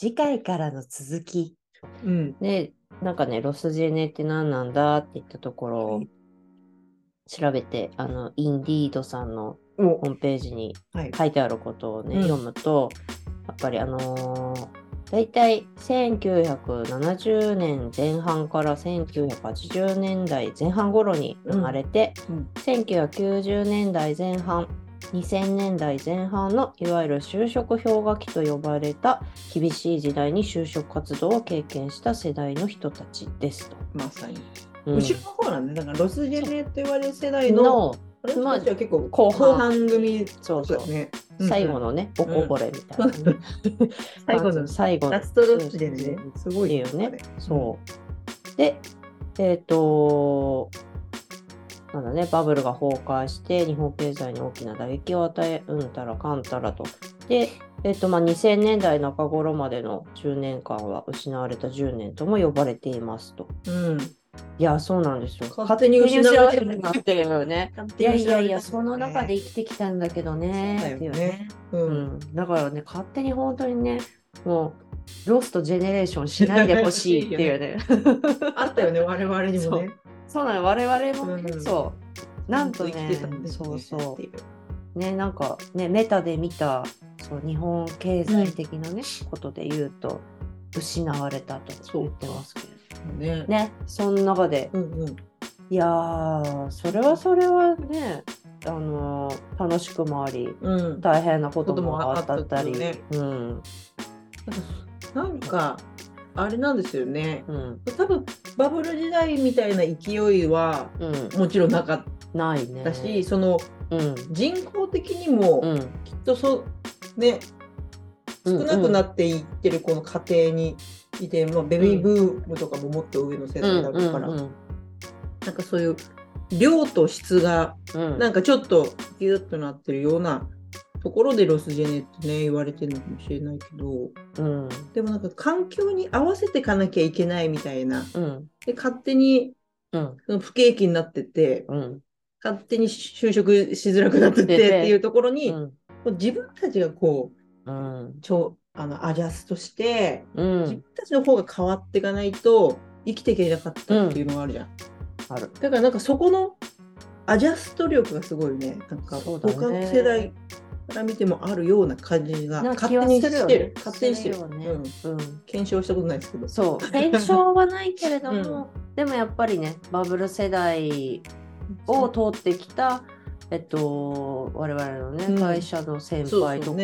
次回からの続き。うん。で、なんかね、ロスジェネって何なんだって言ったところをはい調べて、あの、インディードさんのおホームページにはい。書いてあることをね、うん読むと、やっぱりあのー、大体1970年前半から1980年代前半頃に生まれて、うん1990年代前半2000年代前半のいわゆる就職氷河期と呼ばれた厳しい時代に就職活動を経験した世代の人たちですと。まさに。うん後ろの方なんで、だからロスジェネって言われる世代の、まあたちは結構後半組そうそうだね。最後のね、おこぼれみたいなね、最後のまあ最後のラストロスジェネね。すごいっていうね。そう。で、えっ、と、なんだね、バブルが崩壊して、日本経済に大きな打撃を与え、うんたらかんたらと。で、えっ、と、まあ、2000年代中頃までの10年間は失われた10年とも呼ばれていますと。うん。いや、そうなんですよ。勝手に失われてるなってるよね。いやいやいや、その中でい生きてきたんだけどね。そうだよねうん、だからね、勝手に本当にね、もう、ロストジェネレーションしないでほしいっていうね。あったよね、我々にもね。そうなの、我々もね、うんそう。なんとね生きてたん、ですねそうそうう。ね、なんかね、メタで見た、そう、日本経済的なね、ことで言うと、失われたと言ってますけれねど。。ね、その中で、うんうん。いやー、それはそれはね、あのー楽しくもあり、うん。大変なことももああったったり、ねうん、なんか、あれなんですよね。うん、多分バブル時代みたいな勢いはうん、もちろんなかっないね。たし、そのうん、人口的にもうん、きっとそうね少なくなっていってるこの家庭にいて、まあ、ベビーブームとかももっと上の世代だから、うん、うん、なんかそういう量と質がうん、なんかちょっとギュッとなってるようなところでロスジェネってね言われてるのかもしれないけど。うん、でもなんか環境に合わせていかなきゃいけないみたいな。うん、で勝手にうん、その不景気になっててうん、勝手に就職しづらくなってってっていうところに、うん、自分たちがこううん、ちょあのアジャストして、うん。自分、たちの方が変わっていかないと生きていけなかったっていうのがあるじゃん。ある。だからなんかそこのアジャスト力がすごいね、なんか他の世代から見てもあるような感じが勝手にしてる。勝手にしてる。よね。うん。うん、検証したことないですけど。そう、検証はないけれども、でもやっぱりね、バブル世代を通ってきた、えっと、我々のね、うん。会社の先輩とか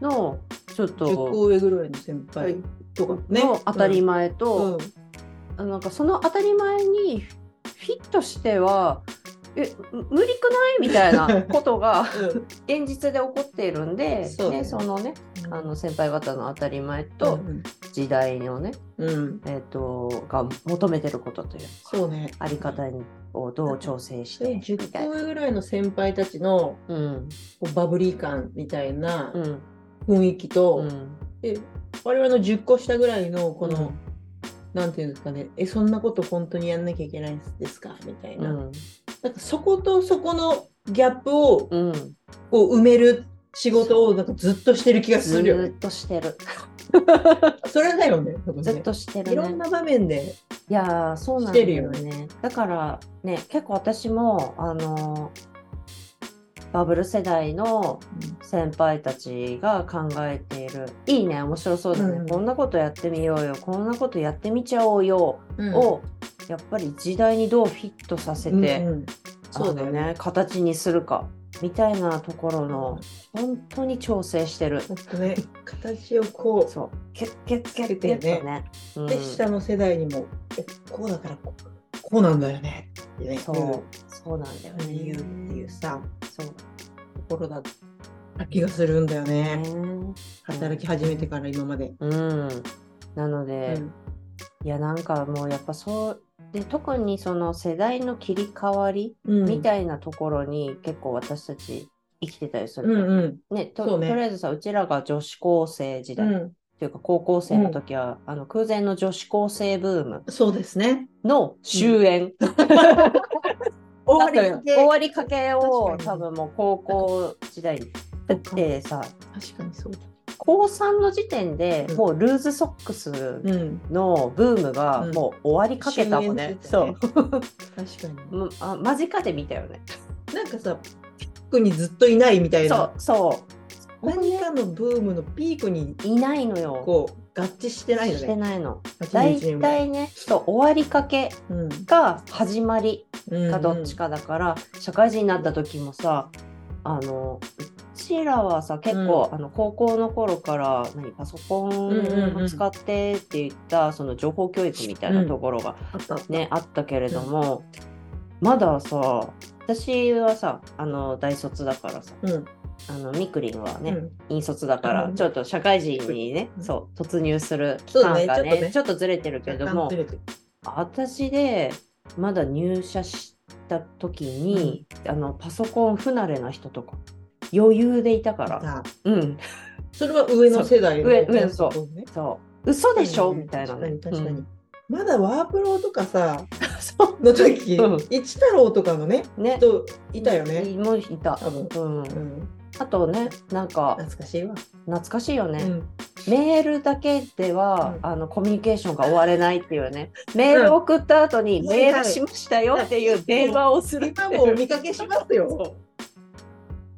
の、ちょっ10と、個上ぐらいの先輩とかね。の当たり前うと、ん。あなんかその当たり前にフィットしては、え、む無理くない？みたいなことが現実で起こっているんで、そう。だよね、そのね、うん。あの先輩方の当たり前うとん。時代のね、うん。えっ、と、が求めてることというそうね。あり方にをどう調整してでみ10たいな。個上ぐらいの先輩たちのうん、バブリー感みたいなうん、雰囲気と、うん、で我々の10個下ぐらいのこの、うん。なんていうんですかねえそんなこと本当にやんなきゃいけないんですか？みたいな,、うん、なんかそことそこのギャップをうん、こう埋める仕事をなんかずっとしてる気がすずるよね。ーっとしてる。それだよね ね。ずっとしてるね。いろんな場面でいやーそうなんだよしてね。だからね、結構私も、あのーバブル世代の先輩たちが考えている、いいね、面白そうだね、うん。こんなことやってみようよ、こんなことやってみちゃおうよ、うん。を、やっぱり時代にどうフィットさせて、うんうんそうだよね形にするか、みたいなところの、本当に調整してる。ね形をこそう、キュッキュッキュッキュッとね。ううんで下の世代にもえこうだからこうこうなんだよねってねそうそうなんだよね。言うっていうさそう。ところだった気がするんだよね。ね働き始めてから今まで。うん。なので、うんいやなんかもうやっぱそうで特にその世代の切り替わりうん。みたいなところに結構私たち生きてたりすうる。と、んうん。ねとね。とりあえずさうちらが女子高生時代、うん、というか高校生の時は、あの空前の女子高生ブームそうですね。の終焉、終わり終わりかけを多分もう高校時代にだってさ確かにそうだ。高3の時点でうんもうルーズソックスうん。のブームがうんもう終わりかけたもんね。終焉してそう。確かに。うんあ間近で見たよね。なんかさ、ピックにずっといないみたいな。そうそう。何かのブームのピークにいないのよ。こう合致してないよしてね。ないの。81大体ね、そう終わりかけうんが始まりうんかどっちかだから、社会人になった時もさ、あの、うちらはさ、結構、あの高校の頃から何パソコうんうんうん。ンを使ってって言った、その情報教育みたいなところがあったあった。ね、あったけれども、まださ、私はさ、あの、大卒だからさ、うん。あの、みくりんはね、うん。引率だから、うん。ちょっと社会人にね、うん。そう、突入する期間がね、ちょっとね。ちょっとずれてるけれども私でまだ入社した時に、あのパソコン不慣れな人とか余裕でいたから、さうん、それは上の世代の上上そうねそう、嘘でしょ、うんみたいなね。確かに確かにうんまだワープロとかさ、その時、うん一太郎とかのね、うね。人いたよね。もういた。多分。うんう、ん。あとね、なんか懐かしいわ。懐かしいよね。うん。メールだけでは、うんあのコミュニケーションが終われないっていうね。メール送った後に、うんメールしましたよっていう電話をするって今もお見かけしますよ。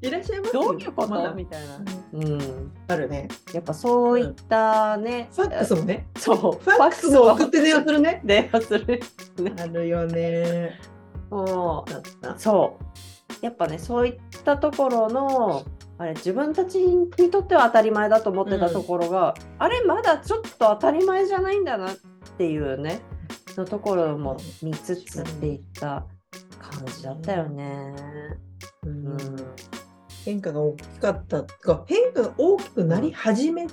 いらっしゃいますよどういうこと、まだみたいな。うんうん。あるね。やっぱそういったね、ファックスもね。そう、ファックスも送って電話するね。電話する。あるよね。もだったう、。そう。やっぱね、そういったところの、あれ、自分たちにとっては当たり前だと思ってたところが、あれ、まだちょっと当たり前じゃないんだなっていうね、のところも見つつっていった感じだったよね。ううんん。変化が大きかったか変化が大きくなり始め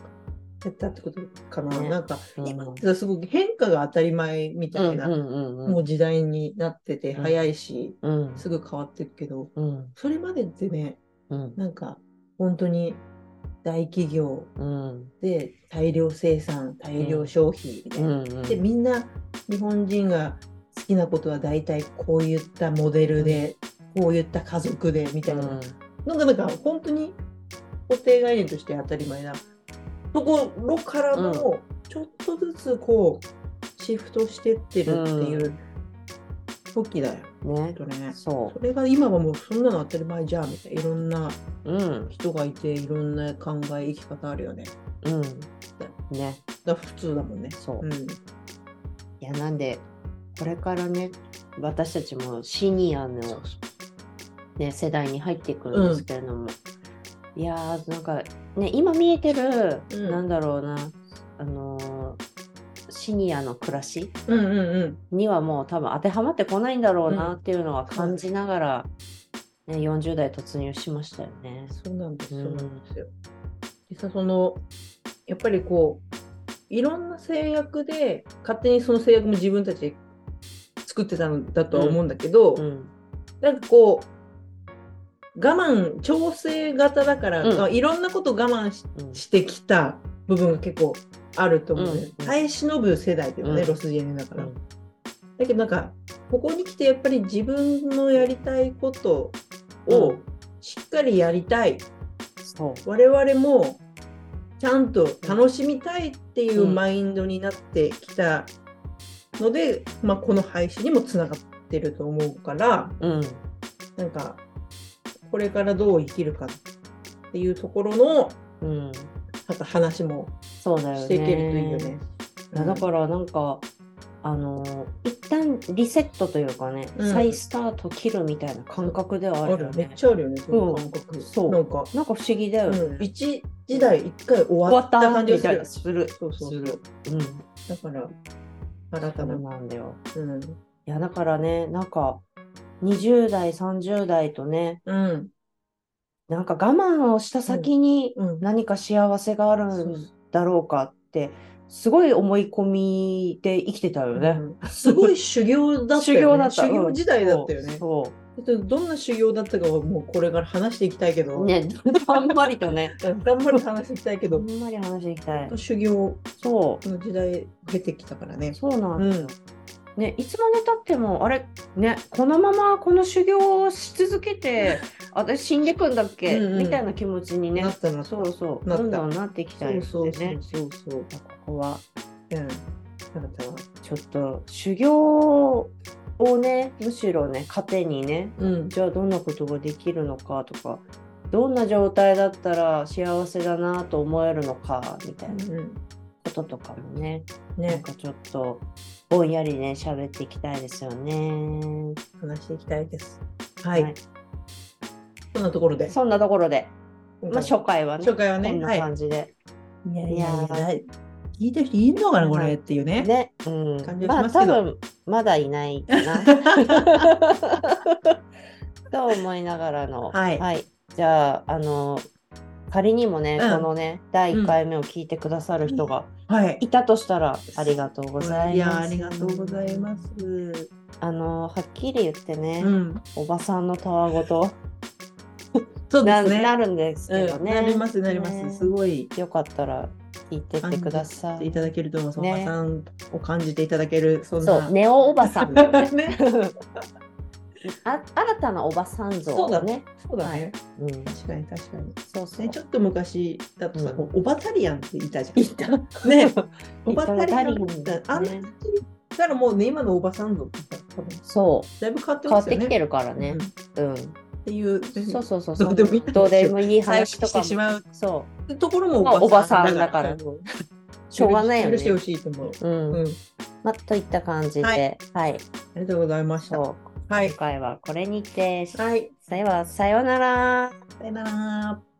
たってことかな、ね。なんかうん。今ってすごく変化が当たり前みたいな、うんうんうんもう時代になっててうん。早いし、うん。すぐ変わってるけどうん。それまでってねうん。なんか本当に大企業うん。で大量生産大量消費みたいな、うんでみんな日本人が好きなことは大体こういったモデルで、こういった家族でみたいな、なんかなんか本当に固定概念として当たり前な。ところからもちょっとずつこうシフトしてってるっていう時だよ。ねとね。そそれが今はもうそんなの当たり前じゃんみたいないろんな人がいていろんな考え生き方あるよね。うん。ね。だ普通だもんね。そう、うん。いやなんでこれからね私たちもシニアの、ね、世代に入っていくんですけれども、いやーなんかね今見えてる、うん。なんだろうなあのーシニアの暮らしうんうんうん。にはもう多分当てはまってこないんだろううなん。っていうのは感じながら、ね、40代突入しましたよね。そうなんです、うん。そうなんですよ。でさ、その、やっぱりこう、いろんな制約で、勝手にその制約も自分たちで作ってたんだとは思うんだけど、うん。なんかこう、我慢、調整型だから、うん。まあいろんなこと我慢しうん。してきた部分が結構あると思う、ね。うん。耐え忍ぶ世代というかね、うん。ロスジェネだから。うん。だけどなんか、ここに来てやっぱり自分のやりたいことをうん。しっかりやりたい。我々もちゃんと楽しみたいっていううん。マインドになってきたので、まあ、この配信にもつながってると思うからうん。なんかこれからどう生きるかっていうところのうん、また話もそうだよね。していけるといいよね。いやだからなんか、あのー一旦リセットというかね、うん再スタート切るみたいな感覚ではああるめっるよね。ちゃあるよね、その感覚。そうなんか、なんか不思議だよね。うん、一時代一回終終わったた感じがする。そうそうする。うん。だから、新たな。なんだよ。うん。いやだからね、なんか20代、30代とね、うん。なんか我慢をした先にうん。何か幸せがあるんだろうかって、すごい思い込みで生きてたよね。うんすごい修行だったよね。修行だった。修行時代だったよね。そう。どんな修行だったかはもうこれから話していきたいけど、ね、あんまりとね。うん頑張って話していきたいけあどん、まり話していきたい。修行その時代経てきたからねう。。そうなんですよ。ね、いつまでたっても、あれ、ね、このままこの修行をし続けて、私死んでくんだっけ、うんうんみたいな気持ちにねな、ったな。そうそう、どんどんなっていきたいそうですね。そうそうそう。ここは、うん。なったわ。ちょっと修行をね、むしろね、糧にね、うん。じゃあどんなことができるのかとか、どんな状態だったら幸せだなと思えるのかみたいなこととかもね、なんね、かちょっとぼんやりね、喋っていきたいですよね。話していきたいです。はい。はいそんなところで。そんなところで、まあ、初回はね、初回はねこんなはい感じで。いやいやー聞いてる人いんのかな、これっていうね。ね、うん感じ、まあ多分まだいないかな。と思いながらの、はいじゃあ、あの、仮にもね、うんこのね、第1回目を聞いてくださる人がはい。いたとしたら、ありがとうございます。や、ありがとうございます。あの、はっきり言ってね、うん。おばさんのたわごとそうでな,、すね。なるんですけどうん、ね。なります、なります。ねすごい。よかったら聞いてってください。いただけると思います。ねおばさんを感じていただける、そんそう、な。ネオおばさん。ね。あ新たなおばさん像そうだね。そうだね。うん、確かに、確かに。そうそう。ね、ちょっと昔だとさ、うんこうオバタリアンっていたじゃん。いた。ね、オバタリアンオバタリアンあんな感じだからもうね、今のおばさん像って多分そう。だいぶ変わって変わますよね。ってきてるからねうん。っうん。ていう、そうそうそう。どうどうでもいい再話とかも。してしまうそところもまあおばさんだからうんしょうがないよね許してほしいと思う。う。うん。うん。まあ、といった感じで、ははいい。ありがとうございました。はい今。回はこれにて、はい。さようさようなら。さよなら。